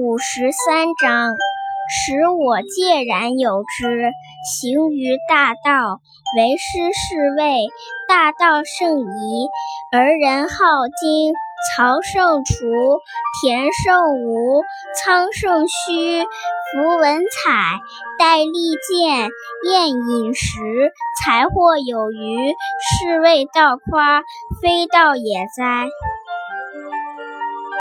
五十三章：使我介然有之，行于大道，为师是谓大道圣矣。而人好经，曹胜除，田胜吴，仓胜虚，夫文采，戴利剑，宴饮食，财货有余，是谓道夸，非道也哉。